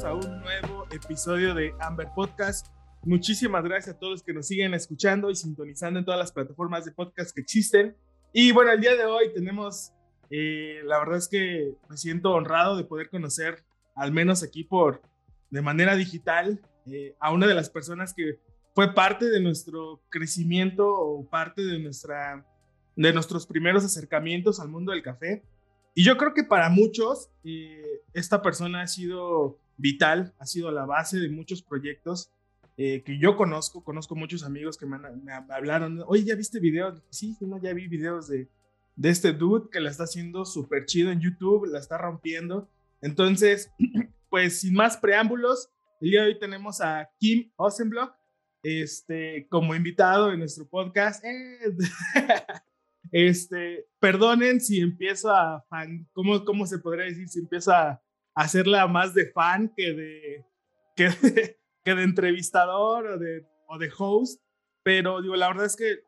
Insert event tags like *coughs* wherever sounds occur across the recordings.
Bienvenidos a un nuevo episodio de Amber Podcast. Muchísimas gracias a todos los que nos siguen escuchando y sintonizando en todas las plataformas de podcast que existen. Y bueno, el día de hoy tenemos, eh, la verdad es que me siento honrado de poder conocer, al menos aquí por, de manera digital, eh, a una de las personas que fue parte de nuestro crecimiento o parte de, nuestra, de nuestros primeros acercamientos al mundo del café. Y yo creo que para muchos eh, esta persona ha sido vital, ha sido la base de muchos proyectos eh, que yo conozco. Conozco muchos amigos que me, hablaron, oye, ¿ya viste videos? Sí, no, ya vi videos de, de este dude que la está haciendo súper chido en YouTube, la está rompiendo. Entonces, *clears throat* pues sin más preámbulos, el día de hoy tenemos a Kim Osenblock este, como invitado en nuestro podcast. *laughs* Este, perdonen si empiezo a ¿cómo, cómo se podría decir? Si empiezo a hacerla más de fan que de, *laughs* que de, entrevistador o de, o de host, pero digo, la verdad es que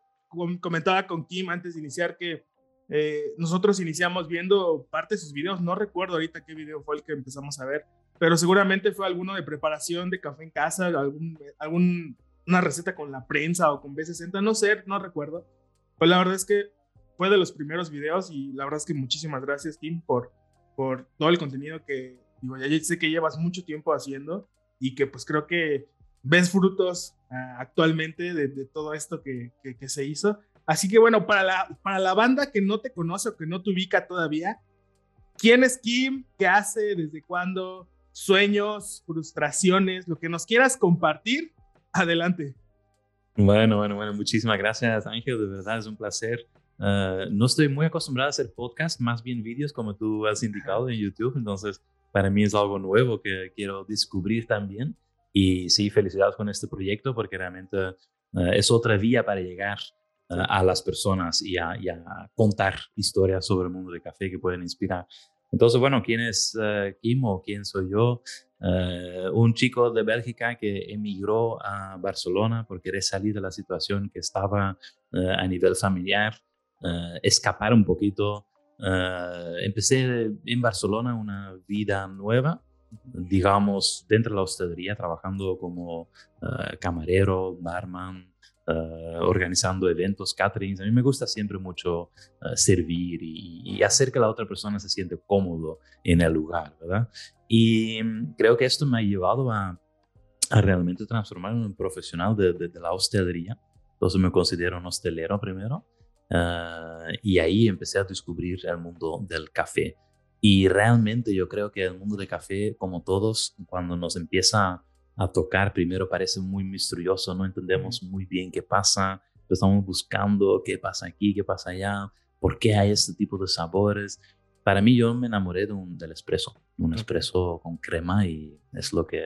comentaba con Kim antes de iniciar que eh, nosotros iniciamos viendo parte de sus videos, no recuerdo ahorita qué video fue el que empezamos a ver, pero seguramente fue alguno de preparación de café en casa, algún, algún, una receta con la prensa o con B60, no sé, no recuerdo. Pues la verdad es que fue de los primeros videos y la verdad es que muchísimas gracias, Tim, por, por todo el contenido que, digo, ya sé que llevas mucho tiempo haciendo y que pues creo que ves frutos uh, actualmente de, de, todo esto que, que, que, se hizo. Así que bueno, para la, para la banda que no te conoce o que no te ubica todavía, ¿quién es Kim? ¿Qué hace? ¿Desde cuándo? Sueños, frustraciones, lo que nos quieras compartir, adelante. Bueno, bueno, bueno, muchísimas gracias Ángel, de verdad es un placer Uh, no estoy muy acostumbrado a hacer podcast, más bien vídeos como tú has indicado en YouTube, entonces para mí es algo nuevo que quiero descubrir también. Y sí, felicidades con este proyecto porque realmente uh, es otra vía para llegar uh, a las personas y a, y a, contar historias sobre el mundo del café que pueden inspirar. Entonces, bueno, ¿quién es Kim o quién soy yo? un chico de Bélgica que emigró a Barcelona por querer salir de la situación que estaba a nivel familiar. Uh, escapar un poquito. Uh, empecé en Barcelona una vida nueva, digamos, dentro de la hostelería, trabajando como uh, camarero, barman, organizando eventos, caterings. A mí me gusta siempre mucho servir y, y, hacer que la otra persona se siente cómodo en el lugar, ¿verdad? Y creo que esto me ha llevado a, a realmente transformarme en un profesional de, de, de la hostelería. Entonces me considero un hostelero primero. Uh, y ahí empecé a descubrir el mundo del café. Y realmente yo creo que el mundo del café, como todos, cuando nos empieza a tocar, primero parece muy misterioso, no entendemos muy bien qué pasa, estamos buscando qué pasa aquí, qué pasa allá, por qué hay este tipo de sabores. Para mí yo me enamoré de un, del espresso, un espresso con crema y es lo que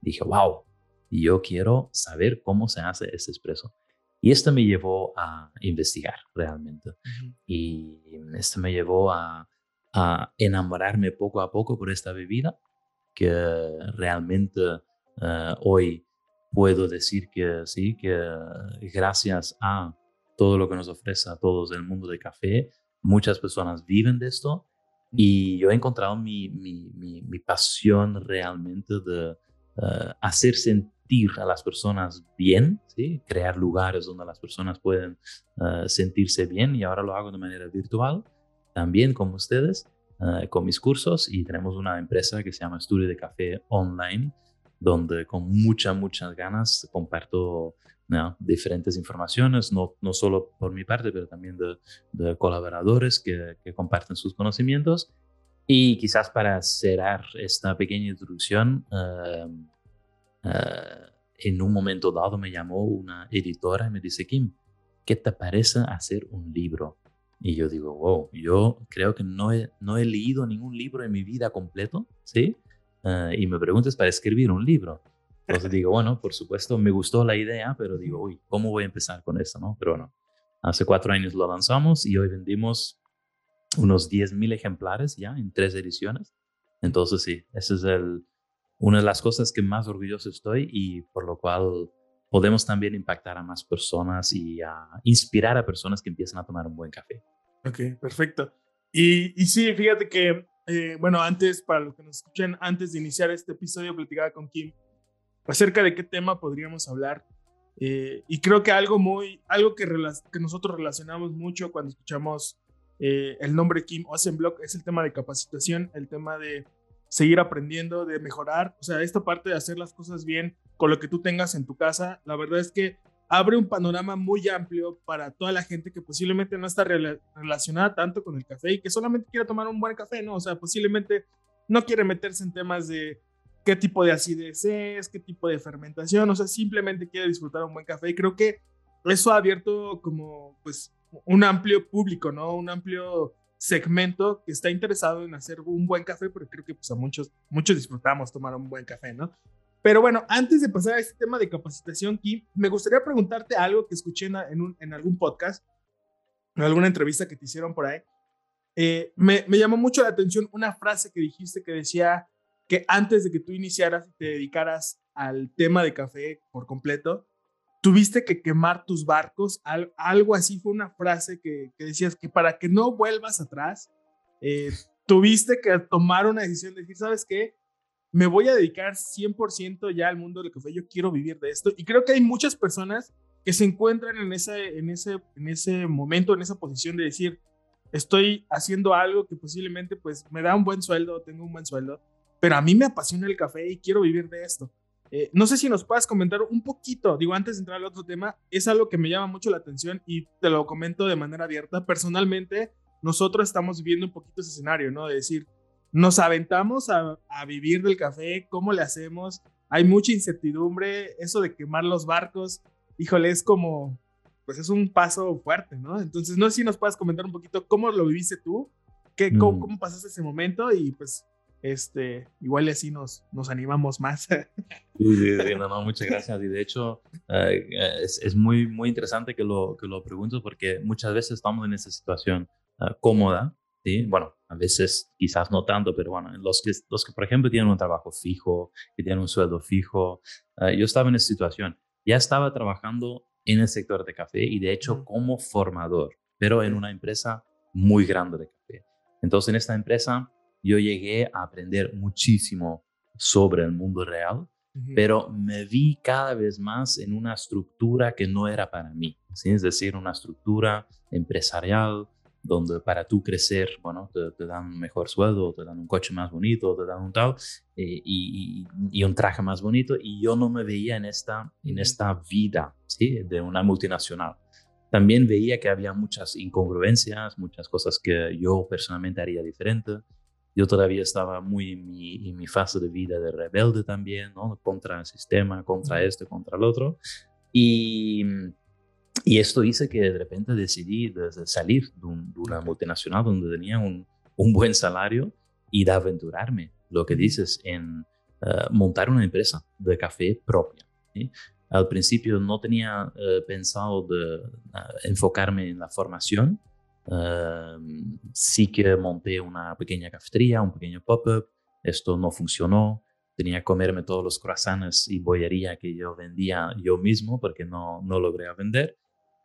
dije, wow, yo quiero saber cómo se hace este espresso. Y esto me llevó a investigar realmente. Uh -huh. Y esto me llevó a, a, enamorarme poco a poco por esta bebida, que realmente uh, hoy puedo decir que sí, que gracias a todo lo que nos ofrece a todos el mundo del café, muchas personas viven de esto. Y yo he encontrado mi, mi, mi, mi pasión realmente de uh, hacer sentir a las personas bien, ¿sí? crear lugares donde las personas pueden uh, sentirse bien y ahora lo hago de manera virtual, también como ustedes, uh, con mis cursos y tenemos una empresa que se llama Estudio de Café Online, donde con muchas, muchas ganas comparto ¿no? diferentes informaciones, no, no solo por mi parte, pero también de, de colaboradores que, que comparten sus conocimientos. Y quizás para cerrar esta pequeña introducción, uh, Uh, en un momento dado me llamó una editora y me dice, Kim, ¿qué te parece hacer un libro? Y yo digo, wow, yo creo que no he, no he leído ningún libro en mi vida completo, ¿sí? eh, y me preguntas para escribir un libro. Entonces digo, bueno, por supuesto, me gustó la idea, pero digo, uy, ¿cómo voy a empezar con esto? ¿no? Pero bueno, hace cuatro años lo lanzamos y hoy vendimos unos 10.000 ejemplares ya en tres ediciones. Entonces sí, esa es el, una de las cosas que más orgulloso estoy y por lo cual podemos también impactar a más personas y a inspirar a personas que empiecen a tomar un buen café. Ok, perfecto. Y, y sí, fíjate que, eh, bueno, antes, para los que nos escuchan, antes de iniciar este episodio, platicaba con Kim acerca de qué tema podríamos hablar. Eh, y creo que algo muy, algo que, que nosotros relacionamos mucho cuando escuchamos eh, el nombre Kim Osenblock es el tema de capacitación, el tema de seguir aprendiendo, de mejorar, o sea, esta parte de hacer las cosas bien con lo que tú tengas en tu casa, la verdad es que abre un panorama muy amplio para toda la gente que posiblemente no está relacionada tanto con el café y que solamente quiere tomar un buen café, ¿no? O sea, posiblemente no quiere meterse en temas de qué tipo de acidez es, qué tipo de fermentación, o sea, simplemente quiere disfrutar un buen café y creo que eso ha abierto como, pues, un amplio público, ¿no? Un amplio segmento que está interesado en hacer un buen café, porque creo que pues a muchos, muchos disfrutamos tomar un buen café, ¿no? Pero bueno, antes de pasar a este tema de capacitación, Kim, me gustaría preguntarte algo que escuché en, un, en algún podcast, en alguna entrevista que te hicieron por ahí. Eh, me, me, llamó mucho la atención una frase que dijiste que decía que antes de que tú iniciaras y te dedicaras al tema de café por completo, tuviste que quemar tus barcos, algo así fue una frase que, decías que para que no vuelvas atrás, eh, tuviste que tomar una decisión de decir, ¿sabes qué? Me voy a dedicar 100% ya al mundo del café, yo quiero vivir de esto. Y creo que hay muchas personas que se encuentran en ese, en ese, en ese momento, en esa posición de decir, estoy haciendo algo que posiblemente pues me da un buen sueldo, tengo un buen sueldo, pero a mí me apasiona el café y quiero vivir de esto. Eh, no sé si nos puedas comentar un poquito, digo, antes de entrar al otro tema, es algo que me llama mucho la atención y te lo comento de manera abierta. Personalmente, nosotros estamos viviendo un poquito ese escenario, ¿no? De decir, nos aventamos a, vivir del café, ¿cómo le hacemos? Hay mucha incertidumbre, eso de quemar los barcos, híjole, es como, pues es un paso fuerte, ¿no? Entonces, no sé si nos puedas comentar un poquito cómo lo viviste tú, qué, cómo, mm. cómo pasaste ese momento y pues este, igual así nos, nos animamos más. *laughs* Sí, no, no, muchas gracias. Y de hecho, eh, es, es, muy, muy interesante que lo, que lo pregunto porque muchas veces estamos en esa situación ah, cómoda, ¿sí? Bueno, a veces quizás no tanto, pero bueno, los que, los que, por ejemplo, tienen un trabajo fijo, que tienen un sueldo fijo, ah, yo estaba en esa situación. Ya estaba trabajando en el sector de café y de hecho como formador, pero en una empresa muy grande de café. Entonces, en esta empresa yo llegué a aprender muchísimo sobre el mundo real, pero me vi cada vez más en una estructura que no era para mí, ¿sí? es decir, una estructura empresarial donde para tú crecer, bueno, te, dan un mejor sueldo, te dan un coche más bonito, te dan un tal, eh, y, y, un traje más bonito, y yo no me veía en esta, en esta vida, ¿sí? De una multinacional. También veía que había muchas incongruencias, muchas cosas que yo personalmente haría diferente, yo todavía estaba muy en mi, en mi, fase de vida de rebelde también, ¿no? Contra el sistema, contra esto, contra el otro. Y, y esto hizo que de repente decidí salir de, una multinacional donde tenía un, un, buen salario y de aventurarme, lo que dices, en eh, montar una empresa de café propia. Al principio no tenía eh, pensado de eh, enfocarme en la formación, Em, sí que monté una pequeña cafetería, un pequeño pop-up. Esto no funcionó. Tenía que comerme todos los croissants y bollería que yo vendía yo mismo porque no, no logré vender.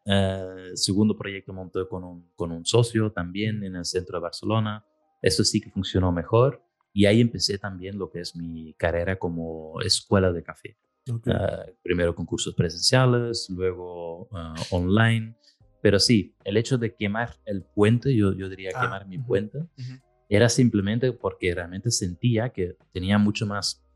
Uh, segundo proyecto monté con un, con un socio también en el centro de Barcelona. Esto sí que funcionó mejor. Y ahí empecé también lo que es mi carrera como escuela de café. Uh, primero con cursos presenciales, luego uh, online. Pero sí, el hecho de quemar el puente, yo, yo diría ah, quemar mi puente, era simplemente porque realmente sentía que tenía mucho más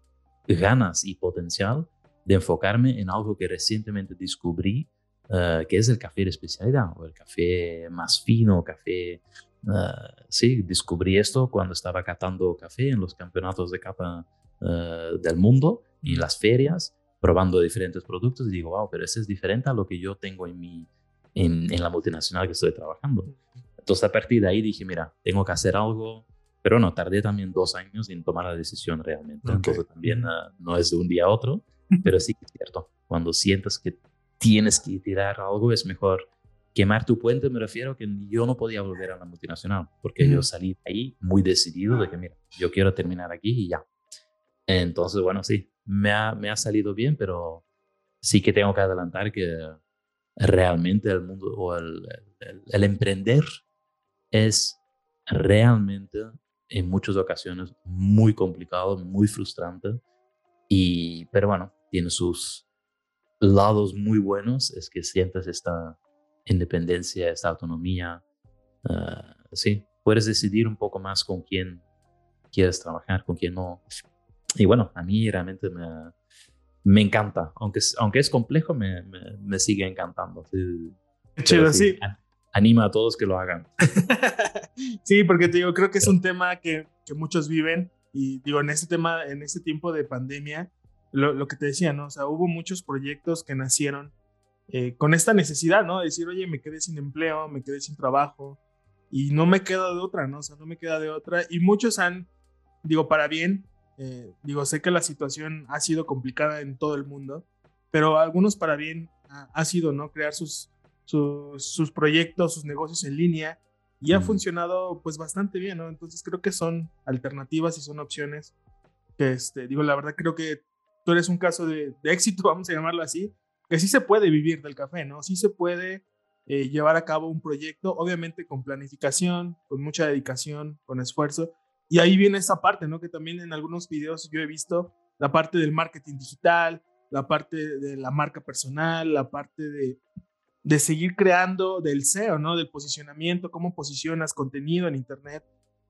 ganas y potencial de enfocarme en algo que recientemente descubrí, uh, que es el café de especialidad o el café más fino, café... Uh, sí, descubrí esto cuando estaba catando café en los campeonatos de capa uh, del mundo y las ferias, probando diferentes productos y digo, wow, pero ese es diferente a lo que yo tengo en mi, en, la multinacional que estoy trabajando. Entonces a partir de ahí dije, mira, tengo que hacer algo pero no, tardé también dos años en tomar la decisión realmente. Entonces también ah, no es de un día a otro, pero sí que es cierto. Cuando sientes que tienes que tirar algo, es mejor quemar tu puente. Me refiero que yo no podía volver a la multinacional, porque yo salí de ahí muy decidido de que, mira, yo quiero terminar aquí y ya. Entonces, bueno, sí, me ha, me ha salido bien, pero sí que tengo que adelantar que realmente el mundo o el, el emprender es realmente en muchas ocasiones muy complicado, muy frustrante. Y, pero bueno, tiene sus lados muy buenos, es que sientes esta independencia, esta autonomía. Ah, sí, puedes decidir un poco más con quién quieres trabajar, con quién no. Y bueno, a mí realmente me, me encanta, aunque, aunque es complejo, me, me, sigue encantando. Sí, Chido, sí anima a todos que lo hagan. *laughs* sí, porque te digo, creo que es un tema que, que, muchos viven y digo, en este tema, en este tiempo de pandemia, lo, lo, que te decía, ¿no? O sea, hubo muchos proyectos que nacieron eh, con esta necesidad, ¿no? De decir, oye, me quedé sin empleo, me quedé sin trabajo y no me queda de otra, ¿no? O sea, no me queda de otra. Y muchos han, digo, para bien, eh, digo, sé que la situación ha sido complicada en todo el mundo, pero algunos para bien ha, ha sido, ¿no? Crear sus, sus, proyectos, sus negocios en línea y ha funcionado pues bastante bien, ¿no? Entonces creo que son alternativas y son opciones que, este, digo, la verdad creo que tú eres un caso de, éxito, *laughs* vamos a llamarlo así, que sí se puede vivir del café, ¿no? Sí se puede eh, llevar a cabo un proyecto, obviamente con planificación, con mucha dedicación, con esfuerzo. Y ahí viene esa parte, ¿no? Que también en algunos videos yo he visto la parte del marketing digital, la parte de la marca personal, la parte de, de seguir creando del SEO, ¿no? Del posicionamiento, cómo posicionas contenido en Internet.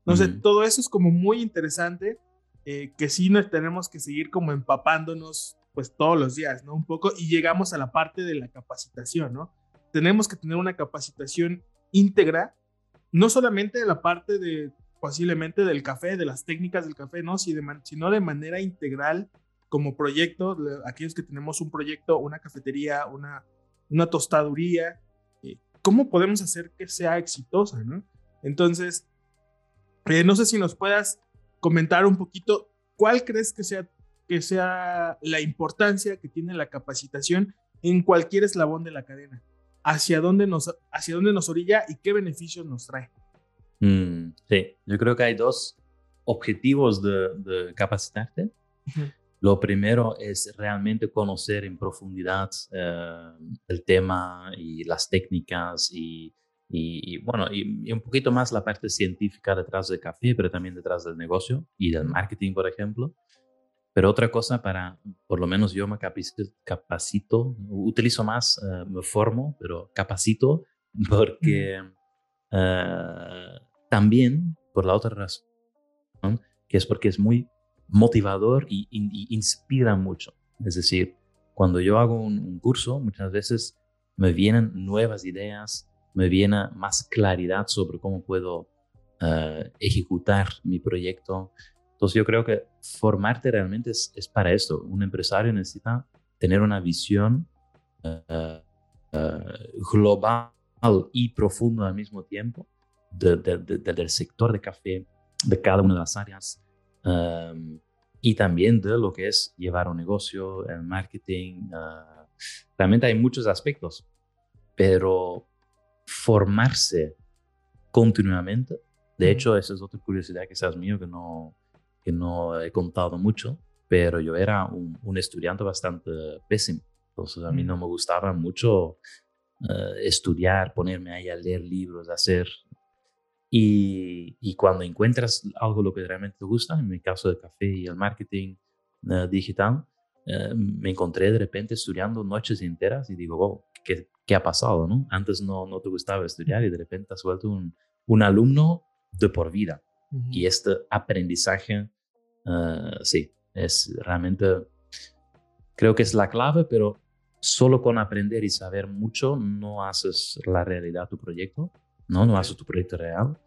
No sé, todo eso es como muy interesante, eh, que sí nos tenemos que seguir como empapándonos pues todos los días, ¿no? Un poco, y llegamos a la parte de la capacitación, ¿no? Tenemos que tener una capacitación íntegra, no solamente la parte de posiblemente del café, de las técnicas del café, ¿no? sino de manera integral como proyecto, aquellos que tenemos un proyecto, una cafetería, una, una tostaduría, eh, ¿cómo podemos hacer que sea exitosa? ¿no? Entonces, eh, no sé si nos puedas comentar un poquito cuál crees que sea, que sea la importancia que tiene la capacitación en cualquier eslabón de la cadena. ¿Hacia dónde nos, hacia dónde nos orilla y qué beneficios nos trae? Mm, sí, yo creo que hay dos objetivos de, capacitarte. Lo primero es realmente conocer en profundidad eh, el tema y las técnicas y, bueno, y, un poquito más la parte científica detrás del café, pero también detrás del negocio y del marketing, por ejemplo. Pero otra cosa para, por lo menos yo me capacito, utilizo más, eh, me formo, pero capacito *laughs* porque eh, también, por la otra razón, que es porque es muy motivador y, inspira mucho. Es decir, cuando yo hago un, curso, muchas veces me vienen nuevas ideas, me viene más claridad sobre cómo puedo eh, ejecutar mi proyecto. Entonces yo creo que formarte realmente es, para esto. Un empresario necesita tener una visión eh, eh, global y profunda al mismo tiempo del sector de café, de cada una de las áreas, Em, y también de lo que es llevar un negocio, el marketing. Ah, realmente hay muchos aspectos, pero formarse continuamente, de hecho, esa es otra curiosidad que seas mío que no, que no he contado mucho, pero yo era un, un estudiante bastante pésimo. Entonces a mí no me gustaba mucho eh, estudiar, ponerme ahí a leer libros, hacer y, cuando encuentras algo lo que realmente te gusta, en mi caso el café y el marketing eh, digital, eh, me encontré de repente estudiando noches enteras y digo, wow, ¿qué, qué ha pasado? No? Antes no, no te gustaba estudiar y de repente has vuelto un, un alumno de por vida. Y este aprendizaje, uh, sí, es realmente, creo que es la clave, pero solo con aprender y saber mucho no haces la realidad tu proyecto. ¿No? No haces tu proyecto real.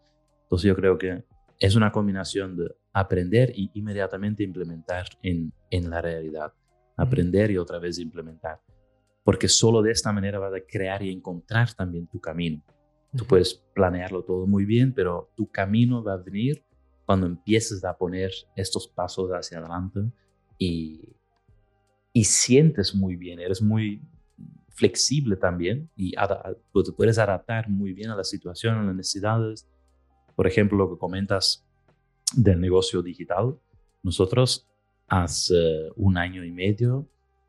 Entonces yo creo que es una combinación de aprender y inmediatamente implementar en, en la realidad. Aprender y otra vez implementar. Porque solo de esta manera vas a crear y encontrar también tu camino. Tú puedes planearlo todo muy bien, pero tu camino va a venir cuando empieces a poner estos pasos hacia adelante y, y sientes muy bien, eres muy flexible también y pues, te puedes adaptar muy bien a la situación, a las necesidades. Por ejemplo, lo que comentas del negocio digital. Nosotros hace un año y medio,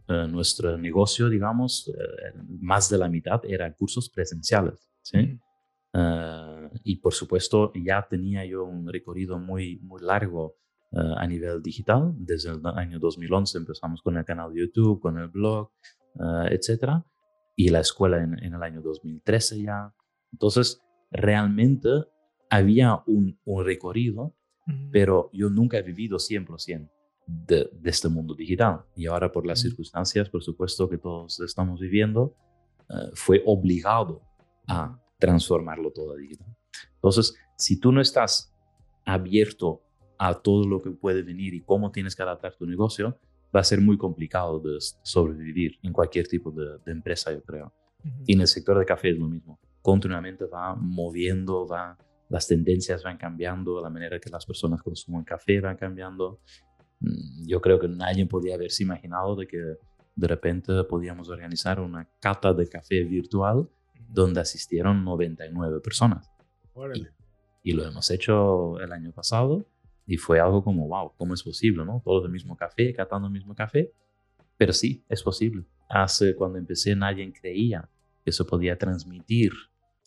eh, nuestro negocio, digamos, eh, más de la mitad eran cursos presenciales. ¿sí? Eh, y por supuesto, ya tenía yo un recorrido muy, muy largo a nivel digital. Desde el año 2011 empezamos con el canal de YouTube, con el blog, etcétera y la escuela en, el año 2013 ya. Entonces, realmente había un, un recorrido, pero yo nunca he vivido 100% de, de, este mundo digital. Y ahora por las circunstancias, por supuesto, que todos estamos viviendo, eh, fue obligado a transformarlo todo a digital. Entonces, si tú no estás abierto a todo lo que puede venir y cómo tienes que adaptar tu negocio, va a ser muy complicado de sobrevivir en cualquier tipo de, empresa, yo creo. Y en el sector de café es lo mismo. Continuamente va moviendo, va, las tendencias van cambiando, la manera que las personas consumen café van cambiando. Mm, yo creo que nadie podía haberse imaginado de que de repente podíamos organizar una cata de café virtual donde asistieron 99 personas. Y, y, lo hemos hecho el año pasado y fue algo como, wow, ¿cómo es posible? ¿no? Todos el mismo café, catando el mismo café. Pero sí, es posible. Hace cuando empecé nadie creía que se podía transmitir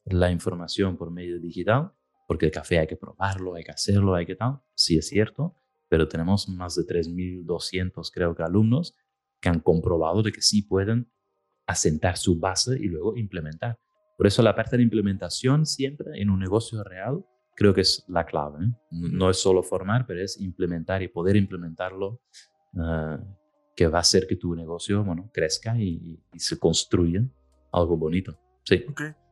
la información por medio digital, porque el café hay que probarlo, hay que hacerlo, hay que tal. Sí es cierto, pero tenemos más de 3.200 creo que alumnos que han comprobado de que sí pueden asentar su base y luego implementar. Por eso la parte de implementación siempre en un negocio real creo que es la clave. ¿eh? No es solo formar, pero es implementar y poder implementarlo, ah, que va a hacer que tu negocio bueno, crezca y, se construya algo bonito. Sí,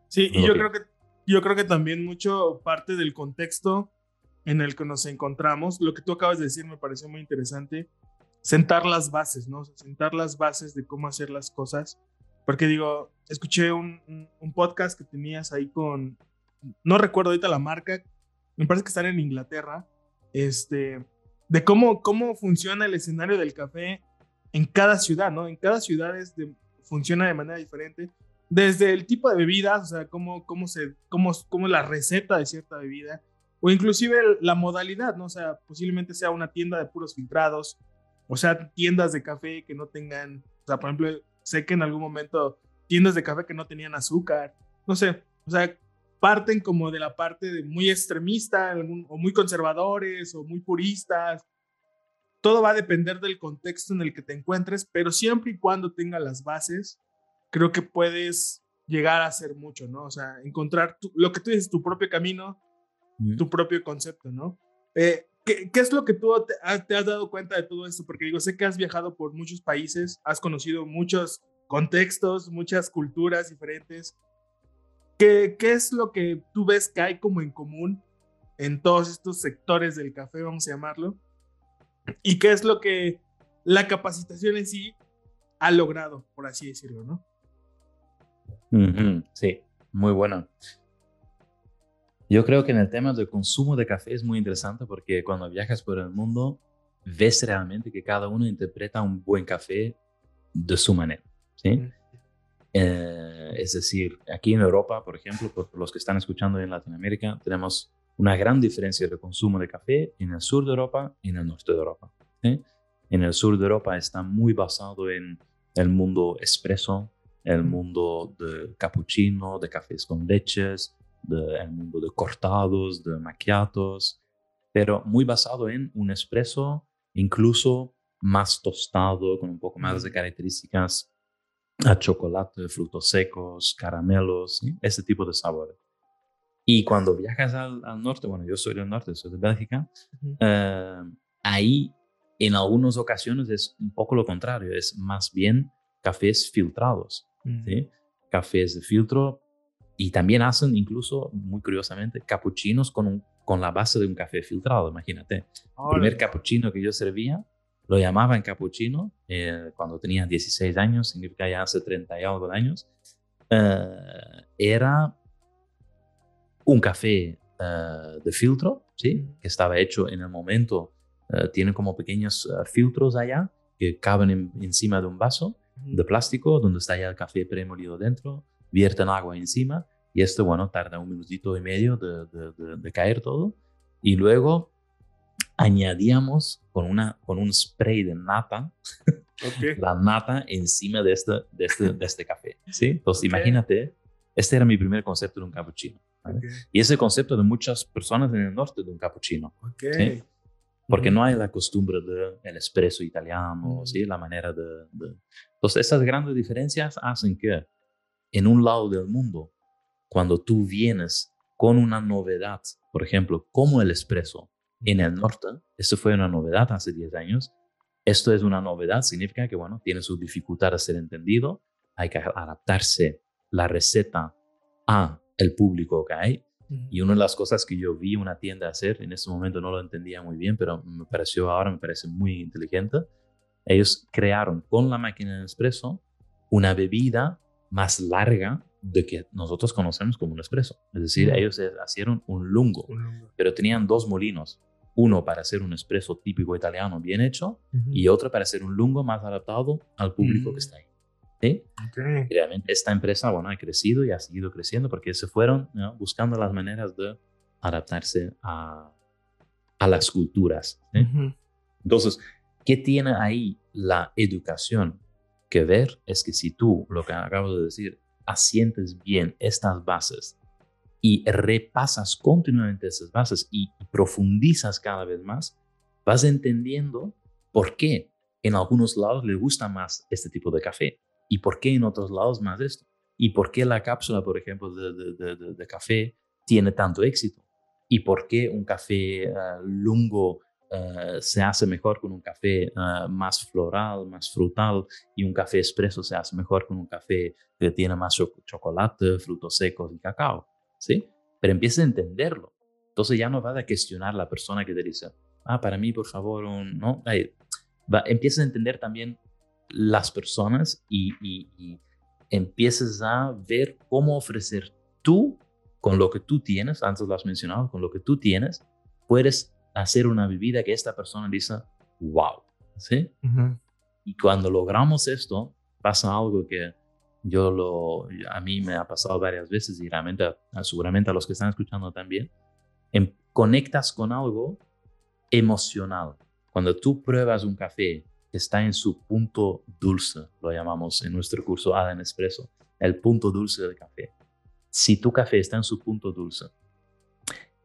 sí y yo creo, que, yo creo que también mucho parte del contexto en el que nos encontramos, lo que tú acabas de decir me pareció muy interesante, sentar las bases, ¿no? Sentar las bases de cómo hacer las cosas. Porque digo, escuché un, un podcast que tenías ahí con, no recuerdo ahorita la marca, me parece que están en Inglaterra, este, de cómo, cómo funciona el escenario del café en cada ciudad, ¿no? En cada ciudad es de, funciona de manera diferente. Desde el tipo de bebidas, o sea, cómo, cómo, se, cómo, cómo la receta de cierta bebida, o inclusive la modalidad, ¿no? O sea, posiblemente sea una tienda de puros filtrados, o sea, tiendas de café que no tengan, o sea, por ejemplo, sé que en algún momento tiendas de café que no tenían azúcar, no sé, o sea, parten como de la parte de muy extremista o muy conservadores o muy puristas. Todo va a depender del contexto en el que te encuentres, pero siempre y cuando tenga las bases, creo que puedes llegar a hacer mucho, ¿no? O sea, encontrar lo que tú dices, tu propio camino, tu propio concepto, ¿no? Eh, ¿qué, ¿qué, es lo que tú te, te, has dado cuenta de todo esto? Porque digo, sé que has viajado por muchos países, has conocido muchos contextos, muchas culturas diferentes. ¿Qué, ¿Qué es lo que tú ves que hay como en común en todos estos sectores del café, vamos a llamarlo? ¿Y qué es lo que la capacitación en sí ha logrado, por así decirlo, no? Sí, muy bueno. Yo creo que en el tema del consumo de café es muy interesante porque cuando viajas por el mundo ves realmente que cada uno interpreta un buen café de su manera. ¿sí? Eh, es decir, aquí en Europa, por ejemplo, por los que están escuchando en Latinoamérica, tenemos una gran diferencia de consumo de café en el sur de Europa y en el norte de Europa. En el sur de Europa está muy basado en el mundo expreso, el mundo de cappuccino, de cafés con leches, el mundo de cortados, de macchiatos, pero muy basado en un espresso incluso más tostado, con un poco más de características a chocolate, frutos secos, caramelos, ese tipo de sabores. Y cuando viajas al, norte, bueno, yo soy del norte, soy de Bélgica, eh, ahí en algunas ocasiones es un poco lo contrario, es más bien cafés filtrados, ¿sí? cafés de filtro y también hacen incluso, muy curiosamente, capuchinos con, con la base de un café filtrado, imagínate. El primer capuchino que yo servía lo llamaban capuchino eh, cuando tenía 16 años, significa ya hace 30 y algo de años. Eh, era un café eh, de filtro ¿sí? que estaba hecho en el momento. tiene como pequeños filtros allá que caben en- encima de un vaso de plástico donde está ya el café premolido dentro, vierten agua encima y esto, bueno, tarda un minutito y medio de, de- de- de caer todo. Y luego añadíamos con, una, con un spray de nata, Ok. *laughs* la nata encima de este, de este, de este café. ¿sí? Entonces, Ok. imagínate, este era mi primer concepto de un cappuccino. ¿vale? Ok. Y ese concepto de muchas personas en el norte de un cappuccino. Sí. Porque Ujú. no hay la costumbre del espresso italiano, Mm. ¿sí? la manera de, de- Entonces, esas grandes diferencias hacen que en un lado del mundo, cuando tú vienes con una novedad, por ejemplo, como el espresso en el norte, esto fue una novedad hace 10 años, esto es una novedad, significa que, bueno, tiene su dificultad de ser entendido, hay que adaptarse la receta a el público que hay, y una de las cosas que yo vi una tienda hacer, en ese momento no lo entendía muy bien, pero me pareció ahora, me parece muy inteligente. Ellos crearon con la máquina de espresso una bebida más larga de que nosotros conocemos como un espresso. Es decir, ellos eh, hicieron un lungo, Un lungo. pero tenían dos molinos. Uno para hacer un espresso típico italiano bien hecho y otro para hacer un lungo más adaptado al público Mm. que está ahí. ¿Sí? Ok. realmente esta empresa, bueno, ha crecido y ha seguido creciendo porque se fueron ¿no? buscando las maneras de adaptarse a, a las culturas. ¿sí? Ujú. Entonces, ¿qué tiene ahí la educación que ver? Es que si tú, lo que acabo de decir, asientes bien estas bases y repasas continuamente esas bases y profundizas cada vez más, vas entendiendo por qué en algunos lados le gusta más este tipo de café y por qué en otros lados más esto. Y por qué la cápsula, por ejemplo, de, de- de- de- café tiene tanto éxito. Y por qué un café eh, lungo eh, se hace mejor con un café eh, más floral, más frutal, y un café expreso se hace mejor con un café que tiene más cho- chocolate, frutos secos y cacao. ¿Sí? Pero empieza a entenderlo. Entonces ya no vas a cuestionar a la persona que te dice, ah, para mí, por favor, un... ¿no? Ay, va, empiezas a entender también las personas y, y, y empiezas a ver cómo ofrecer tú, con lo que tú tienes, antes lo has mencionado, con lo que tú tienes, puedes hacer una bebida que esta persona dice, wow, ¿sí? Y cuando logramos esto, pasa algo que yo lo, a mí me ha pasado varias veces y realmente, seguramente a los que están escuchando también, em- conectas con algo emocional. Cuando tú pruebas un café que está en su punto dulce, lo llamamos en nuestro curso Adam Espresso, el punto dulce del café. Si tu café está en su punto dulce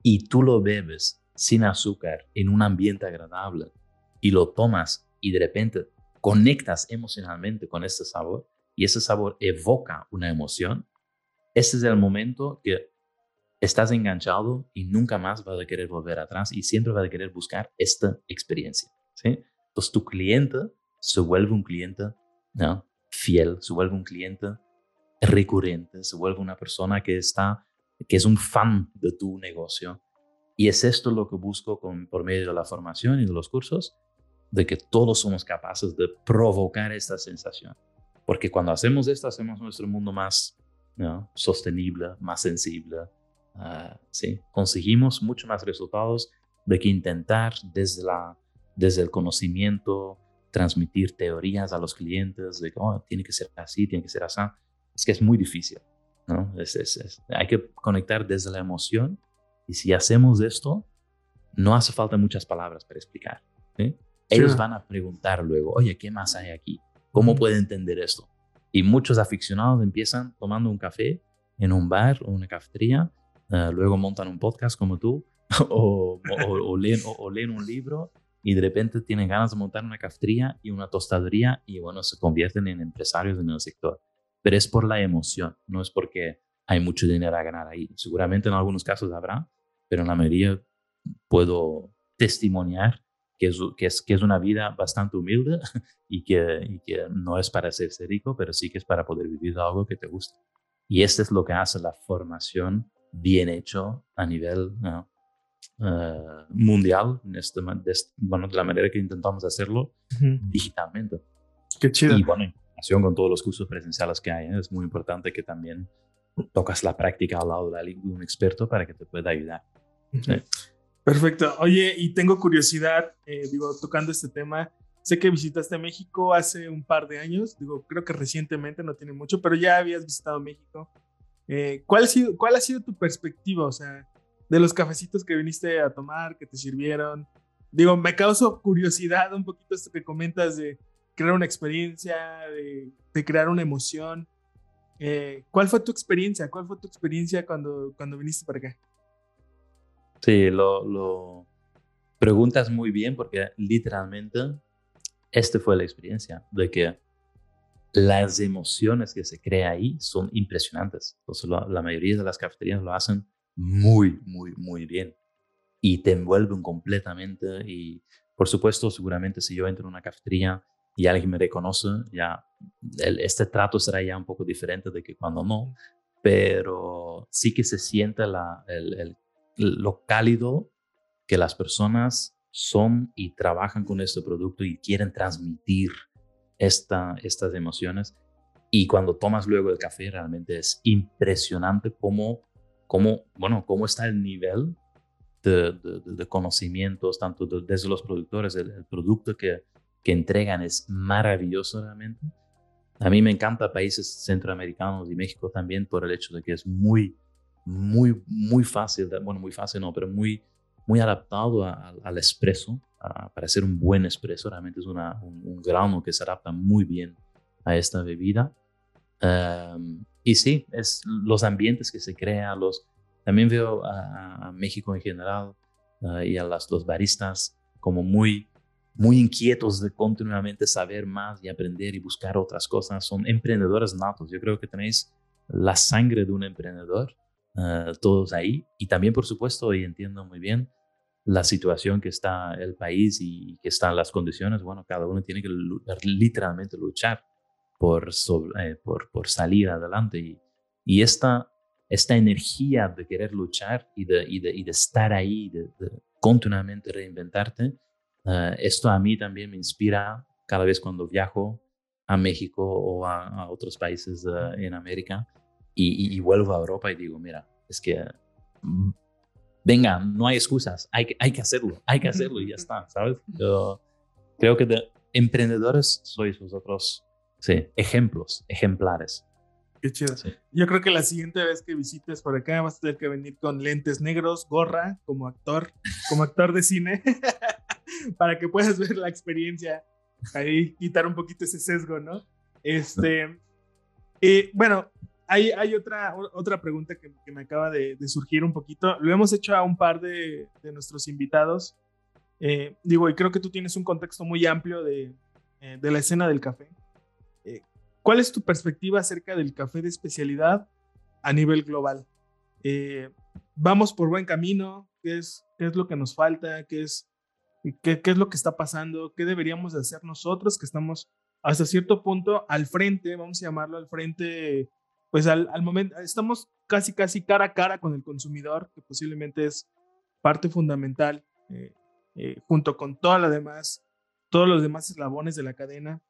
y tú lo bebes sin azúcar en un ambiente agradable y lo tomas y de repente conectas emocionalmente con ese sabor y ese sabor evoca una emoción, ese es el momento que estás enganchado y nunca más vas a querer volver atrás y siempre vas a querer buscar esta experiencia. ¿sí? Entonces tu cliente se vuelve un cliente ¿no? fiel, se vuelve un cliente recurrente, se vuelve una persona que está, que es un fan de tu negocio. Y es esto lo que busco con, por medio de la formación y de los cursos, de que todos somos capaces de provocar esta sensación. Porque cuando hacemos esto, hacemos nuestro mundo más ¿no? sostenible, más sensible. ah, sí, conseguimos mucho más resultados de que intentar desde, la, desde el conocimiento transmitir teorías a los clientes de que oh, tiene que ser así, tiene que ser así. Es que es muy difícil. ¿no? Es, es, es, hay que conectar desde la emoción y si hacemos esto, no hace falta muchas palabras para explicar. ¿sí? Ellos Sí. van a preguntar luego, oye, ¿qué más hay aquí? ¿Cómo puede entender esto? Y muchos aficionados empiezan tomando un café en un bar o una cafetería, eh, luego montan un podcast como tú, *laughs* o, o- o leen, o- leen un libro y de repente tienen ganas de montar una cafetería y una tostadería y bueno, se convierten en empresarios en el sector. Pero es por la emoción, no es porque hay mucho dinero a ganar ahí. Seguramente en algunos casos habrá, pero en la mayoría puedo testimoniar que es, que es, que es una vida bastante humilde *laughs* y que, y que no es para hacerse rico, pero sí que es para poder vivir algo que te gusta. Y esto es lo que hace la formación bien hecho a nivel eh, mundial, en este, de, bueno, de la manera que intentamos hacerlo digitalmente. Qué chido. Y bueno, en combinación con todos los cursos presenciales que hay, ¿eh? es muy importante que también tocas la práctica al lado de un experto para que te pueda ayudar. Ujú. sí. Perfecto. Oye, y tengo curiosidad, eh, digo, tocando este tema. Sé que visitaste México hace un par de años, digo, creo que recientemente, no tiene mucho, pero ya habías visitado México. Eh, ¿cuál, ha sido, ¿Cuál ha tu perspectiva, o sea, de los cafecitos que viniste a tomar, que te sirvieron? Digo, me causó curiosidad un poquito esto que comentas de crear una experiencia, de, de crear una emoción. Eh, ¿Cuál fue tu experiencia? ¿Cuál fue tu experiencia cuando, cuando viniste para acá? Sí, lo, lo preguntas muy bien porque literalmente esta fue la experiencia de que las emociones que se crea ahí son impresionantes. Entonces, la, la mayoría de las cafeterías lo hacen muy, muy, muy bien y te envuelven completamente. Y por supuesto, seguramente si yo entro en una cafetería y alguien me reconoce, ya este trato será ya un poco diferente de que cuando no, pero sí que se siente la, el, el, lo cálido que las personas son y trabajan con este producto y quieren transmitir esta, estas emociones. Y cuando tomas luego el café, realmente es impresionante cómo, cómo, bueno, cómo está el nivel de, de, conocimientos, tanto desde los productores, el, el producto que, que, entregan es maravilloso realmente. A mí me encanta países centroamericanos y México también por el hecho de que es muy, muy, muy fácil, bueno, muy fácil no, pero muy, muy adaptado al espresso, para hacer un buen espresso. Realmente es una, un, grano que se adapta muy bien a esta bebida. Um, y sí, es los ambientes que se crean, los, también veo a, a México en general uh, y a las, los baristas como muy, muy inquietos de continuamente saber más y aprender y buscar otras cosas. Son emprendedores natos. Yo creo que tenéis la sangre de un emprendedor uh, todos ahí. Y también, por supuesto, y entiendo muy bien la situación que está el país y que están las condiciones. Bueno, cada uno tiene que literalmente luchar por, sobre, eh, por, por, salir adelante. Y, y esta, esta energía de querer luchar y de, y de, y de estar ahí, de, de continuamente reinventarte, uh, esto a mí también me inspira cada vez cuando viajo a México o a, a otros países uh, en América y, y, y, vuelvo a Europa y digo, mira, es que mm, venga, no hay excusas, hay que, hay que hacerlo, hay que hacerlo y ya *laughs* está, ¿sabes? Yo creo que de emprendedores sois vosotros, sí, ejemplos, ejemplares. Qué chido. Sí. Yo creo que la siguiente vez que visites por acá vas a tener que venir con lentes negros, gorra, como actor, como actor de cine, *laughs* para que puedas ver la experiencia ahí, quitar un poquito ese sesgo, ¿no? Este, y bueno, hay, hay otra, otra pregunta que, que me acaba de, de, surgir un poquito. Lo hemos hecho a un par de, de nuestros invitados. Eh, digo, y creo que tú tienes un contexto muy amplio de, eh, de la escena del café. Eh, ¿Cuál es tu perspectiva acerca del café de especialidad a nivel global? Eh, ¿Vamos por buen camino? ¿Qué es, qué es lo que nos falta? ¿Qué es, qué, ¿Qué es lo que está pasando? ¿Qué deberíamos de hacer nosotros que estamos hasta cierto punto al frente, vamos a llamarlo al frente pues al, al, momento estamos casi, casi cara a cara con el consumidor, que posiblemente es parte fundamental, eh, eh, junto con toda la demás, todos los demás eslabones de la cadena.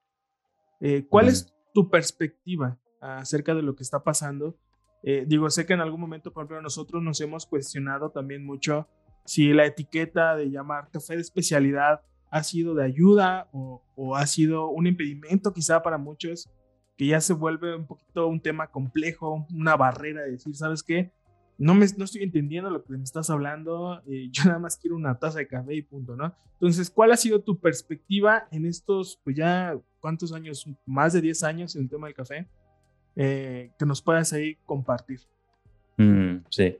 Eh, ¿Cuál es tu perspectiva acerca de lo que está pasando? Digo, sé que en algún momento, por ejemplo, nosotros nos hemos cuestionado también mucho si la etiqueta de llamar café de especialidad ha sido de ayuda o, o ha sido un impedimento quizá para muchos que ya se vuelve un poquito un tema complejo, una barrera de decir, ¿sabes qué? No, me, no estoy entendiendo lo que me estás hablando, eh, yo nada más quiero una taza de café y punto, ¿no? Entonces, ¿cuál ha sido tu perspectiva en estos, pues ya, ¿cuántos años? Más de 10 años en el tema del café, eh, que nos puedas ahí compartir. Mm, sí.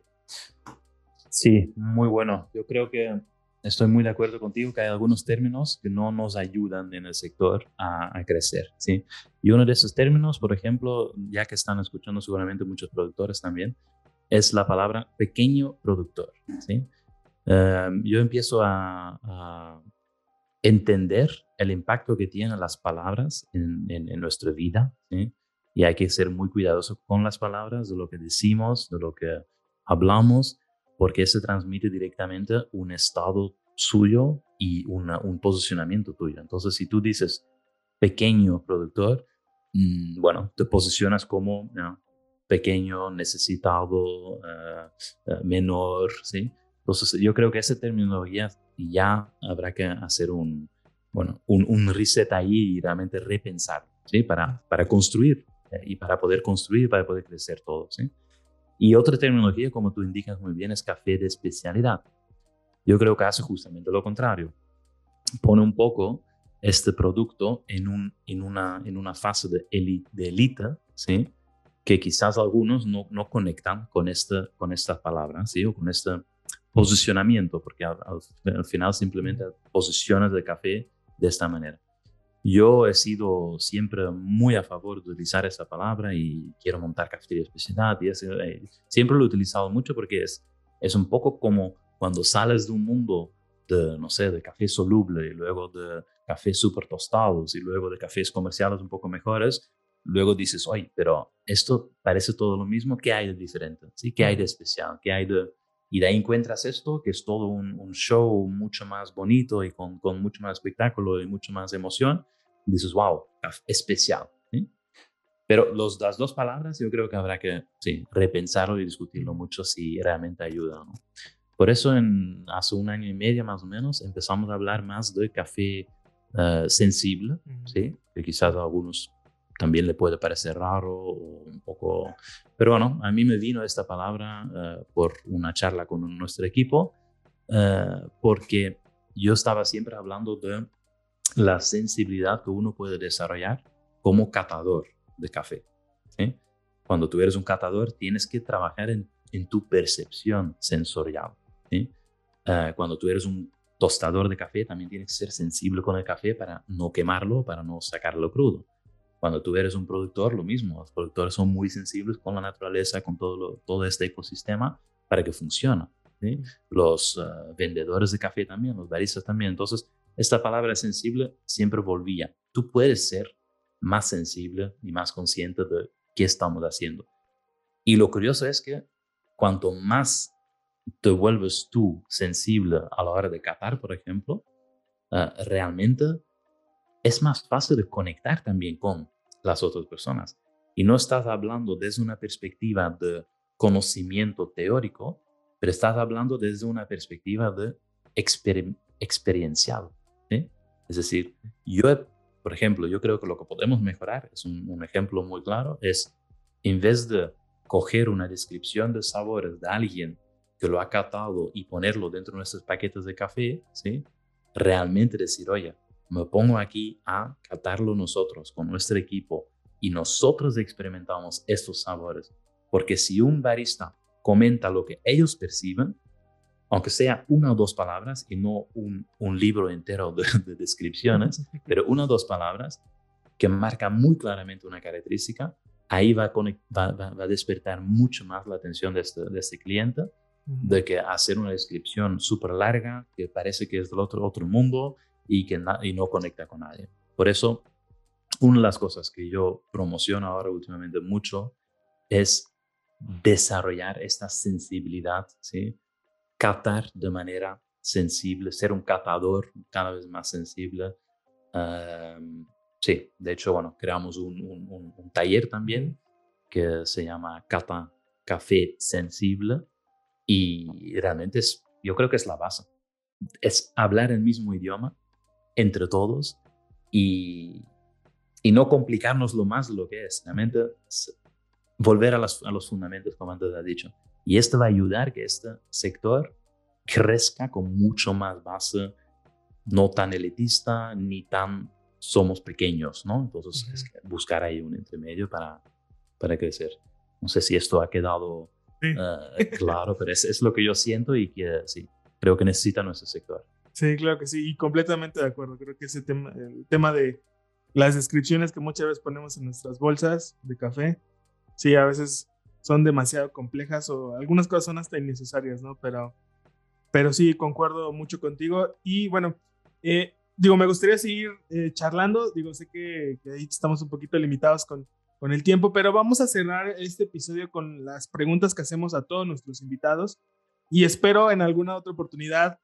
Sí, muy bueno. Yo creo que estoy muy de acuerdo contigo que hay algunos términos que no nos ayudan en el sector a, a, crecer, ¿sí? Y uno de esos términos, por ejemplo, ya que están escuchando seguramente muchos productores también, es la palabra pequeño productor, ¿sí? Um, yo empiezo a, a, entender el impacto que tienen las palabras en, en, en nuestra vida, ¿sí? Y hay que ser muy cuidadoso con las palabras, de lo que decimos, de lo que hablamos, porque se transmite directamente un estado suyo y una, un posicionamiento tuyo. Entonces, si tú dices pequeño productor, mmm, bueno, te posicionas como ¿no? pequeño, necesitado, uh, uh, menor, ¿sí? Entonces, yo creo que esa terminología ya habrá que hacer un, bueno, un, un reset ahí y realmente repensar, ¿sí? Para, para construir eh, y para poder construir, para poder crecer todo, ¿sí? Y otra terminología, como tú indicas muy bien, es café de especialidad. Yo creo que hace justamente lo contrario. Pone un poco este producto en, un, en, una, en una fase de, de élite, ¿sí? que quizás algunos no, no conectan con esta, con esta palabra, ¿sí? o con este posicionamiento, porque al, al final simplemente posiciones de café de esta manera. Yo he sido siempre muy a favor de utilizar esa palabra y quiero montar cafetería de especialidad y eh, siempre lo he utilizado mucho porque es, es un poco como cuando sales de un mundo de, no sé, de café soluble y luego de cafés súper tostados y luego de cafés comerciales un poco mejores, luego dices, oye, pero esto parece todo lo mismo, ¿qué hay de diferente? ¿Sí? ¿Qué hay de especial? ¿Qué hay de, y de ahí encuentras esto, que es todo un, show mucho más bonito y con, con, mucho más espectáculo y mucho más emoción. Y dices, wow, especial. Pero los, las dos palabras yo creo que habrá que sí, repensarlo y discutirlo mucho si realmente ayuda. ¿no? Por eso en, hace un año y medio más o menos empezamos a hablar más de café uh, sensible, ¿sí? que quizás algunos también le puede parecer raro o un poco... Pero bueno, a mí me vino esta palabra uh, por una charla con nuestro equipo, uh, porque yo estaba siempre hablando de la sensibilidad que uno puede desarrollar como catador de café. ¿sí? Cuando tú eres un catador, tienes que trabajar en, en tu percepción sensorial. ¿sí? Uh, cuando tú eres un tostador de café, también tienes que ser sensible con el café para no quemarlo, para no sacarlo crudo. Cuando tú eres un productor, lo mismo. Los productores son muy sensibles con la naturaleza, con todo, todo este ecosistema para que funcione. Los uh, vendedores de café también, los baristas también. Entonces, esta palabra sensible siempre volvía. Tú puedes ser más sensible y más consciente de qué estamos haciendo. Y lo curioso es que cuanto más te vuelves tú sensible a la hora de catar, por ejemplo, uh, realmente es más fácil de conectar también con las otras personas. Y no estás hablando desde una perspectiva de conocimiento teórico, pero estás hablando desde una perspectiva de experiencial. Es decir, yo, por ejemplo, yo creo que lo que podemos mejorar, es un, ejemplo muy claro, es en vez de coger una descripción de sabores de alguien que lo ha catado y ponerlo dentro de nuestros paquetes de café, ¿sí? realmente decir, oye, me pongo aquí a catarlo nosotros con nuestro equipo y nosotros experimentamos estos sabores. Porque si un barista comenta lo que ellos perciben, aunque sea una o dos palabras y no un, un libro entero de, *laughs* descripciones, *laughs* pero una o dos palabras que marcan muy claramente una característica, ahí va a, va, a despertar mucho más la atención de este, de este cliente de que hacer una descripción súper larga que parece que es del otro, otro mundo y que y no conecta con nadie. Por eso, una de las cosas que yo promociono ahora últimamente mucho es desarrollar esta sensibilidad, ¿sí? Catar de manera sensible, ser un catador cada vez más sensible. sí, de hecho, bueno, creamos un, un, un, taller también que se llama Cata Café Sensible y realmente es, yo creo que es la base. Es hablar el mismo idioma, entre todos y, y no complicarnos lo más lo que es, realmente volver a, a los fundamentos, como antes ha dicho. Y esto va a ayudar que este sector crezca con mucho más base, no tan elitista ni tan somos pequeños, ¿no? Entonces, es buscar ahí un intermedio para, para crecer. No sé si esto ha quedado eh, claro, pero es, es, lo que yo siento y que sí, creo que necesita nuestro sector. Sí, claro que sí, y completamente de acuerdo. Creo que ese tema, el tema de las descripciones que muchas veces ponemos en nuestras bolsas de café, sí, a veces son demasiado complejas o algunas cosas son hasta innecesarias, ¿no? Pero, pero sí, concuerdo mucho contigo. Y bueno, eh, digo, me gustaría seguir eh, charlando. Digo, sé que, que, ahí estamos un poquito limitados con, con el tiempo, pero vamos a cerrar este episodio con las preguntas que hacemos a todos nuestros invitados. Y espero en alguna otra oportunidad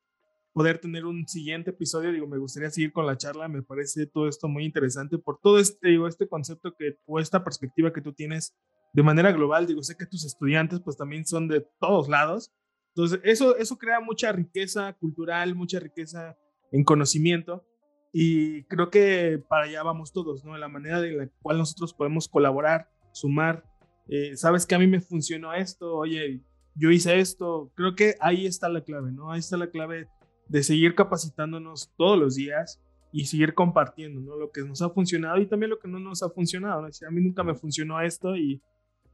poder tener un siguiente episodio. Digo, me gustaría seguir con la charla. Me parece todo esto muy interesante por todo este, digo, este concepto que, o esta perspectiva que tú tienes de manera global. Digo, sé que tus estudiantes pues también son de todos lados. Entonces, eso, eso crea mucha riqueza cultural, mucha riqueza en conocimiento. Y creo que para allá vamos todos, ¿no? La manera de la cual nosotros podemos colaborar, sumar. Eh, Sabes que a mí me funcionó esto, oye, yo hice esto. Creo que ahí está la clave, ¿no? Ahí está la clave de seguir capacitándonos todos los días y seguir compartiendo, ¿no? Lo que nos ha funcionado y también lo que no nos ha funcionado. ¿no? a mí nunca me funcionó esto y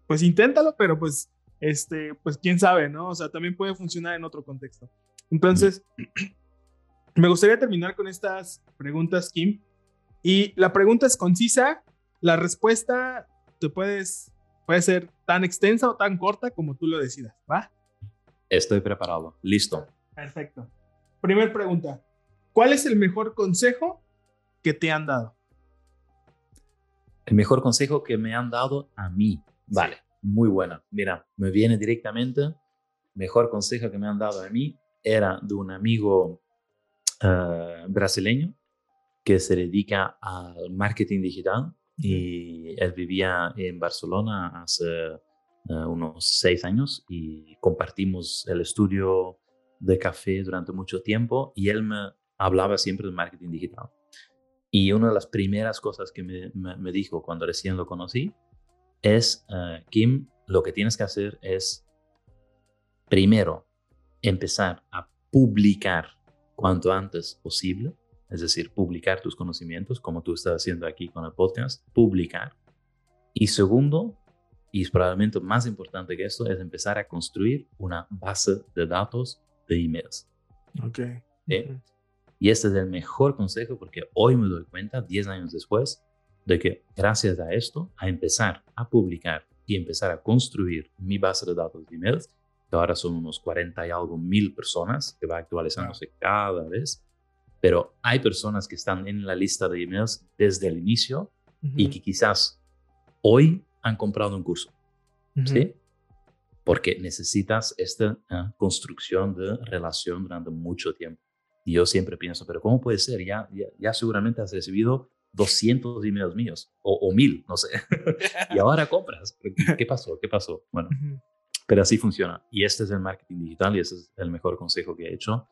pues inténtalo, pero pues, este, pues quién sabe, ¿no? O sea, también puede funcionar en otro contexto. Entonces, *clears throat* me gustaría terminar con estas preguntas, Kim. Y la pregunta es concisa, la respuesta te puedes, puede ser tan extensa o tan corta como tú lo decidas, ¿va? Estoy preparado, listo. Perfecto. Primer pregunta, ¿cuál es el mejor consejo que te han dado? El mejor consejo que me han dado a mí. Vale, muy buena. Mira, me viene directamente. Mejor consejo que me han dado a mí era de un amigo uh, brasileño que se dedica al marketing digital y él vivía en Barcelona hace uh, unos seis años y compartimos el estudio de café durante mucho tiempo y él me hablaba siempre de marketing digital. Y una de las primeras cosas que me, me, me dijo cuando recién lo conocí es, uh, Kim, lo que tienes que hacer es, primero, empezar a publicar cuanto antes posible, es decir, publicar tus conocimientos, como tú estás haciendo aquí con el podcast, publicar. Y segundo, y probablemente más importante que esto, es empezar a construir una base de datos de emails. Ok. ¿Sí? Y este es el mejor consejo porque hoy me doy cuenta, 10 años después, de que gracias a esto, a empezar a publicar y empezar a construir mi base de datos de emails, que ahora son unos 40 y algo mil personas, que va actualizándose cada vez, pero hay personas que están en la lista de emails desde el inicio uh -huh. y que quizás hoy han comprado un curso. Uh -huh. ¿Sí? Porque necesitas esta uh, construcción de relación durante mucho tiempo. Y yo siempre pienso, pero ¿cómo puede ser? Ya, ya, ya seguramente has recibido 200 emails míos o, o 1000, no sé. *laughs* y ahora compras. ¿Qué pasó? ¿Qué pasó? Bueno, uh -huh. pero así funciona. Y este es el marketing digital y ese es el mejor consejo que he hecho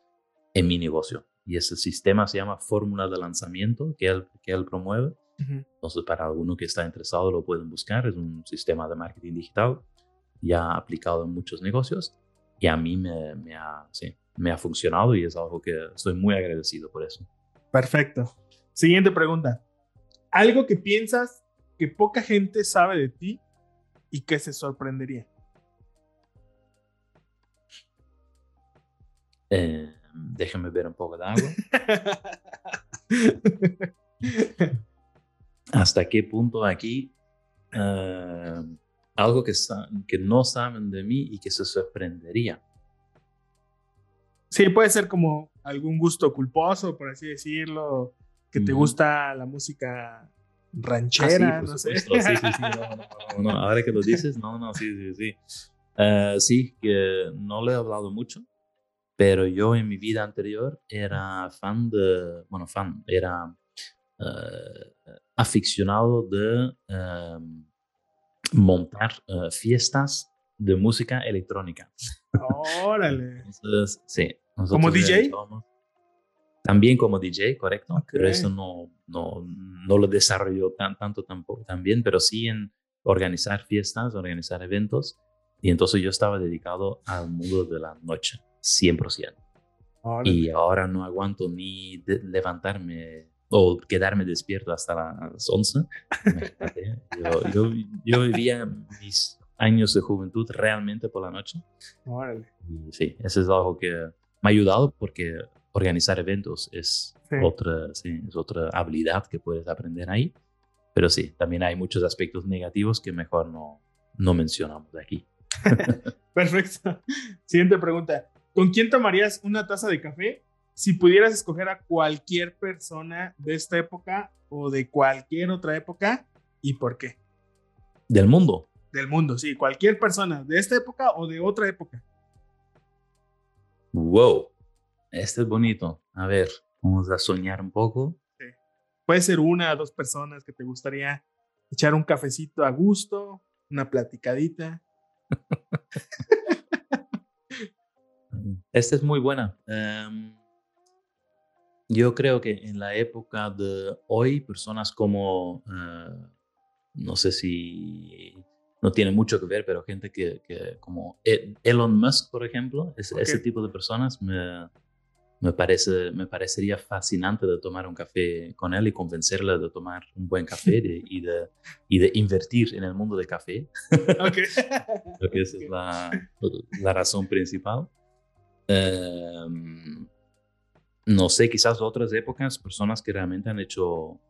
en mi negocio. Y ese sistema se llama fórmula de lanzamiento que él, que él promueve. Uh -huh. Entonces, para alguno que está interesado, lo pueden buscar. Es un sistema de marketing digital ya aplicado en muchos negocios y a mí me, me, ha, sí, me ha funcionado y es algo que estoy muy agradecido por eso. Perfecto. Siguiente pregunta. Algo que piensas que poca gente sabe de ti y que se sorprendería. Eh, déjame ver un poco de agua. *laughs* ¿Hasta qué punto aquí uh, algo que, que no saben de mí y que se sorprendería? Sí, puede ser como algún gusto culposo, por así decirlo, que te gusta la música ranchera, ah, sí, no sé. Sí, sí, sí, no, no, no, ahora que lo *laughs* dices, no, no, sí, sí, sí. Uh, sí, que no le he hablado mucho, pero yo en mi vida anterior era fan de, bueno, fan, era uh, aficionado de uh, montar fiestas de música electrónica. Órale. *laughs* Entonces, sí. ¿Como DJ? También como DJ, correcto, okay. pero eso no, no, no lo desarrolló tan, tanto tampoco, también, pero sí en organizar fiestas, organizar eventos, y entonces yo estaba dedicado al mundo de la noche, 100%. Órale. Y ahora no aguanto ni levantarme o quedarme despierto hasta las 11. yo, yo, yo vivía mis años de juventud realmente por la noche. Órale. Y sí, eso es algo que me ha ayudado porque organizar eventos es, sí. Otra, sí, es otra habilidad que puedes aprender ahí. Pero sí, también hay muchos aspectos negativos que mejor no, no mencionamos aquí. *laughs* Perfecto. Siguiente pregunta. ¿Con quién tomarías una taza de café si pudieras escoger a cualquier persona de esta época o de cualquier otra época y por qué? Del mundo. Del mundo, sí. Cualquier persona de esta época o de otra época. Wow. Este es bonito. A ver, vamos a soñar un poco. Sí. Puede ser una o dos personas que te gustaría echar un cafecito a gusto, una platicadita. *laughs* Esta es muy buena. Em, yo creo que en la época de hoy, personas como, eh, no sé si no tiene mucho que ver, pero gente que, que como e, Elon Musk, por ejemplo, ese tipo de personas me, me, parece, me parecería fascinante de tomar un café con él y convencerle de tomar un buen café y, de, y de invertir en el mundo del café. Okay. *laughs* Creo que esa es la, la razón principal. Em, no sé, quizás otras épocas, personas que realmente han hecho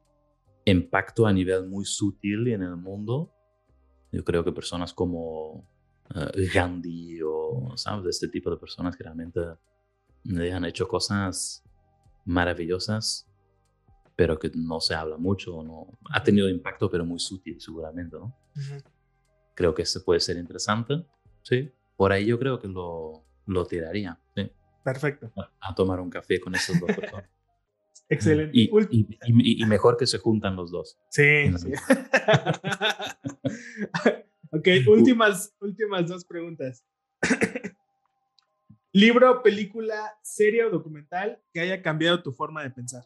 impacto a nivel muy sutil en el mundo. Yo creo que personas como eh, Gandhi o, ¿sabes? Este tipo de personas que realmente han hecho cosas maravillosas, pero que no se habla mucho, no ha tenido impacto, pero muy sutil seguramente, ¿no? Creo que eso puede ser interesante, sí. Por ahí yo creo que lo, lo tiraría, sí. Perfecto. A, tomar un café con esos dos personas. *laughs* Excelente. Y, mejor que se juntan los dos. Sí. *laughs* ok, últimas, últimas dos preguntas. *coughs* Libro, película, serie o documental que haya cambiado tu forma de pensar.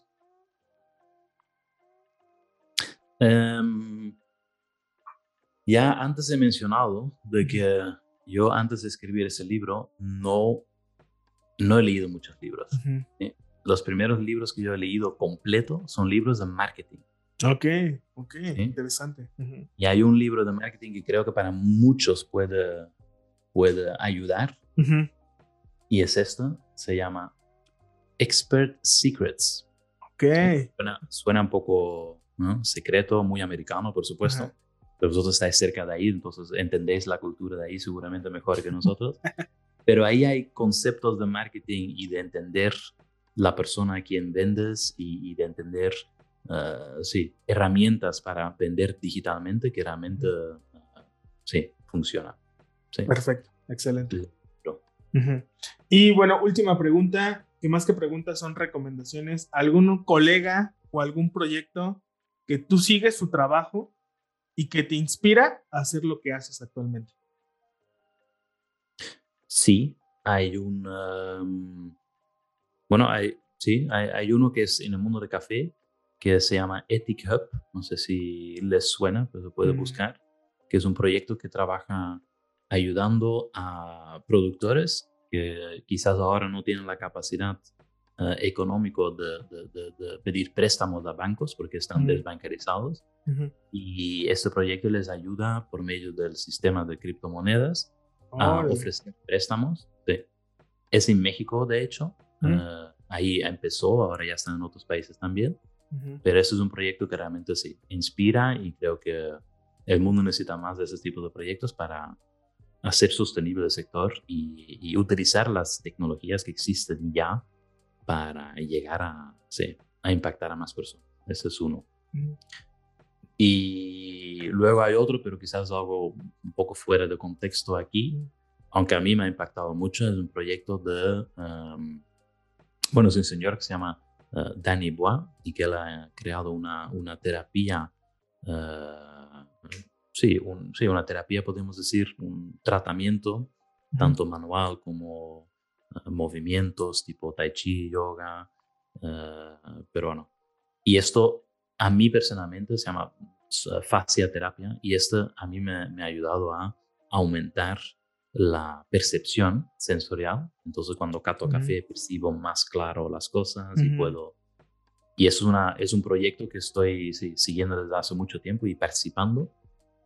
Em, ya antes he mencionado de que yo antes de escribir ese libro no no he leído muchos libros. Los primeros libros que yo he leído completo son libros de marketing. Ok, ok, interesante. Y hay un libro de marketing que creo que para muchos puede, puede ayudar. Y es esto, se llama Expert Secrets. Ok. Suena, un poco secreto, muy americano, por supuesto. Pero vosotros estáis cerca de ahí, entonces entendéis la cultura de ahí seguramente mejor que nosotros. *laughs* Pero ahí hay conceptos de marketing y de entender la persona a quien vendes y, de entender, uh, sí, herramientas para vender digitalmente que realmente, uh, sí, funciona. Perfecto, excelente. Y bueno, última pregunta, que más que preguntas son recomendaciones. ¿Algún colega o algún proyecto que tú sigues su trabajo y que te inspira a hacer lo que haces actualmente? Sí, hay un... bueno, hay, sí, hay, uno que es en el mundo de café que se llama Ethic Hub. No sé si les suena, pero se puede mm. buscar. Que es un proyecto que trabaja ayudando a productores que quizás ahora no tienen la capacidad uh, económica de, pedir préstamos a bancos porque están mm. desbancarizados. Y este proyecto les ayuda por medio del sistema de criptomonedas a ofrecer préstamos. Es en México, de hecho. Ah, ahí empezó, ahora ya están en otros países también. Pero eso es un proyecto que realmente sí inspira y creo que el mundo necesita más de ese tipo de proyectos para hacer sostenible el sector y, utilizar las tecnologías que existen ya para llegar a, sí, a impactar a más personas. Ese es uno. Y luego hay otro, pero quizás algo un poco fuera de contexto aquí, aunque a mí me ha impactado mucho, es un proyecto de, um, bueno, es un señor que se llama uh, Danny Bois y que él ha creado una, una terapia, uh, sí, un, sí, una terapia, podemos decir, un tratamiento, tanto manual como uh, movimientos tipo tai chi, yoga, pero bueno. Y esto a mí personalmente se llama fascia terapia y esto a mí me, me, ha ayudado a aumentar la percepción sensorial. Entonces cuando cato café percibo más claro las cosas y puedo... Y es, una, es un proyecto que estoy siguiendo desde hace mucho tiempo y participando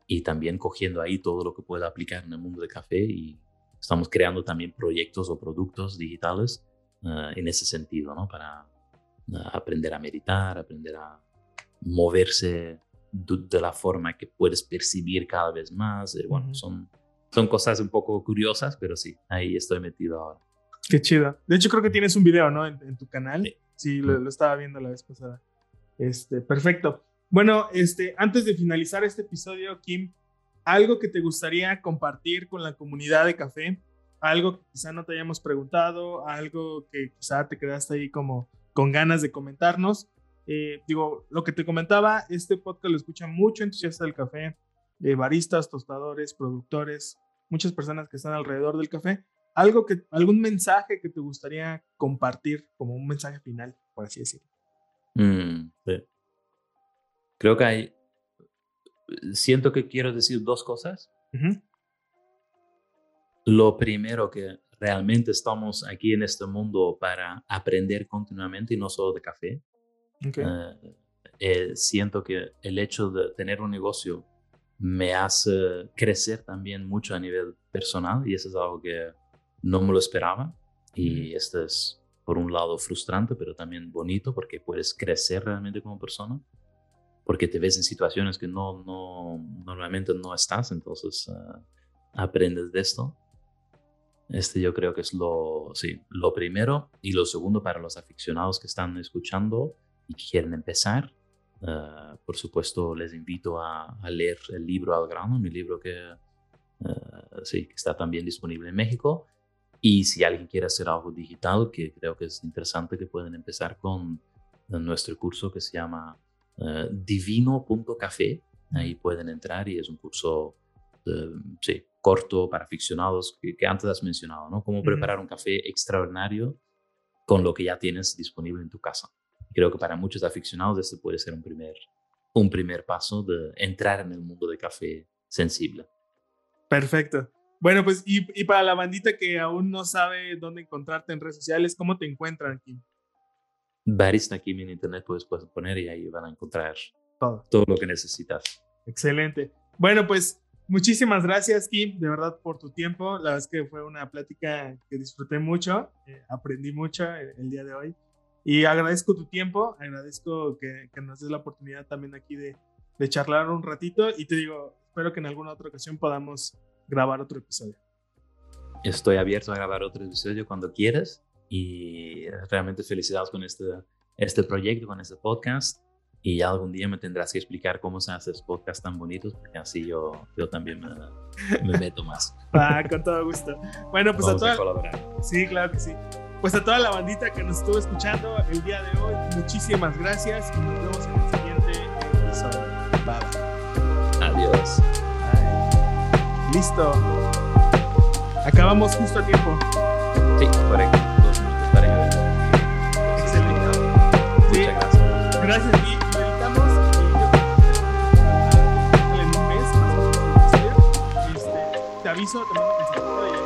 y también cogiendo ahí todo lo que pueda aplicar en el mundo del café y estamos creando también proyectos o productos digitales eh, en ese sentido, ¿no? Para eh, aprender a meditar, aprender a moverse de, la forma que puedes percibir cada vez más. Eh, bueno, son, son cosas un poco curiosas, pero sí, ahí estoy metido ahora. Qué chido. De hecho, creo que tienes un video, ¿no? En, tu canal. Sí, lo, estaba viendo la vez pasada. Este, perfecto. Bueno, este, antes de finalizar este episodio, Kim, algo que te gustaría compartir con la comunidad de café, algo que quizá no te hayamos preguntado, algo que quizá te quedaste ahí como con ganas de comentarnos, eh, digo, lo que te comentaba, este podcast lo escucha mucho entusiasta del café, de baristas, tostadores, productores, muchas personas que están alrededor del café. algo que, algún mensaje que te gustaría compartir como un mensaje final, por así decirlo. Mm, Creo que hay, siento que quiero decir dos cosas. Lo primero que realmente estamos aquí en este mundo para aprender continuamente y no solo de café. Eh, eh, siento que el hecho de tener un negocio me hace crecer también mucho a nivel personal y eso es algo que no me lo esperaba. Y esto es por un lado frustrante pero también bonito porque puedes crecer realmente como persona porque te ves en situaciones que no, no normalmente no estás. Entonces eh, aprendes de esto. Este yo creo que es lo, sí, lo primero. Y lo segundo para los aficionados que están escuchando y quieren empezar Uh, por supuesto, les invito a, leer el libro Al grano, mi libro que, uh, sí, que está también disponible en México. Y si alguien quiere hacer algo digital, que creo que es interesante que pueden empezar con nuestro curso que se llama uh, divino.café. Ahí pueden entrar y es un curso sí, corto para aficionados que, que, antes has mencionado, ¿no? Cómo preparar un café extraordinario con lo que ya tienes disponible en tu casa creo que para muchos aficionados este puede ser un primer, un primer paso de entrar en el mundo de café sensible. Perfecto. Bueno, pues y, y, para la bandita que aún no sabe dónde encontrarte en redes sociales, ¿cómo te encuentran, Kim? Barista Kim en internet puedes, puedes poner y ahí van a encontrar todo. todo lo que necesitas. Excelente. Bueno, pues muchísimas gracias, Kim, de verdad, por tu tiempo. La verdad es que fue una plática que disfruté mucho, eh, aprendí mucho el día de hoy. Y agradezco tu tiempo, agradezco que, que nos des la oportunidad también aquí de, de, charlar un ratito y te digo, espero que en alguna otra ocasión podamos grabar otro episodio. Estoy abierto a grabar otro episodio cuando quieras y realmente felicidades con este, este proyecto, con este podcast y ya algún día me tendrás que explicar cómo se hacen podcasts tan bonitos porque así yo, yo también me, me meto más. *laughs* ah, con todo gusto. Bueno, pues Vamos a, colaborar. Sí, claro que sí pues a toda la bandita que nos estuvo escuchando el día de hoy, muchísimas gracias y nos vemos en el siguiente episodio. Bye. Adiós. Listo. Acabamos justo a tiempo. Sí, correcto. Dos minutos para llegar. Excelente. Sí. Muchas gracias. Gracias más o menos. Este, te aviso, te mando un mensajito